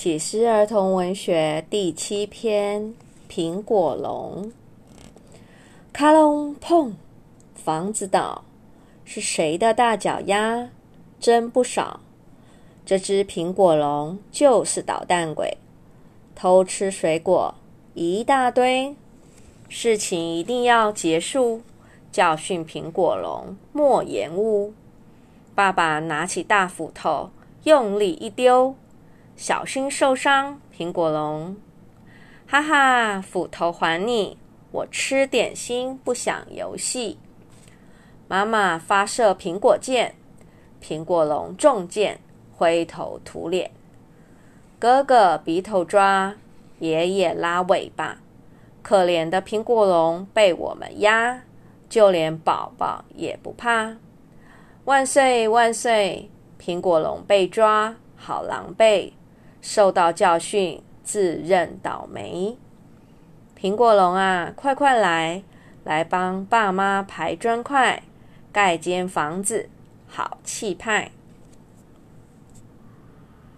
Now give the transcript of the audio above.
启思儿童文学第七篇：苹果龙。咔隆碰，房子倒，是谁的大脚丫？真不少。这只苹果龙就是捣蛋鬼，偷吃水果一大堆。事情一定要结束，教训苹果龙莫延误。爸爸拿起大斧头，用力一丢。小心受伤，苹果龙！哈哈，斧头还你！我吃点心，不想游戏。妈妈发射苹果箭，苹果龙中箭，灰头土脸。哥哥鼻头抓，爷爷拉尾巴，可怜的苹果龙被我们压，就连宝宝也不怕。万岁万岁！苹果龙被抓，好狼狈。受到教训，自认倒霉。苹果龙啊，快快来，来帮爸妈排砖块，盖间房子，好气派。